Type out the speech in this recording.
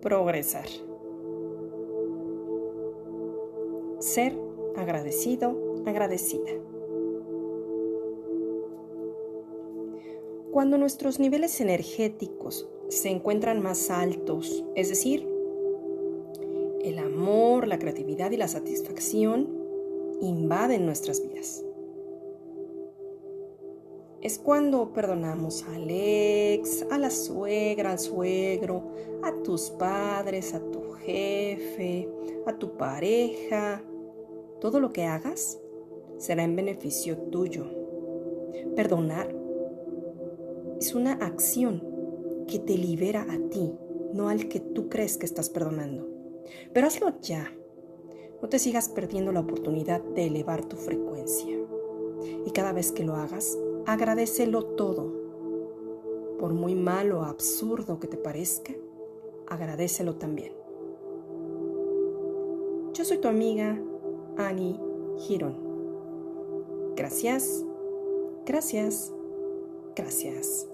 progresar. Ser agradecido, agradecida. Cuando nuestros niveles energéticos se encuentran más altos, es decir, el amor, la creatividad y la satisfacción invaden nuestras vidas. Es cuando perdonamos a la suegra, al suegro, a tus padres, a tu jefe, a tu pareja. Todo lo que hagas será en beneficio tuyo. Perdonar es una acción que te libera a ti, no al que tú crees que estás perdonando. Pero hazlo ya. No te sigas perdiendo la oportunidad de elevar tu frecuencia. Y cada vez que lo hagas, agradecelo todo. Por muy malo o absurdo que te parezca, agradecelo también. Yo soy tu amiga Annie Girón. Gracias, gracias, gracias.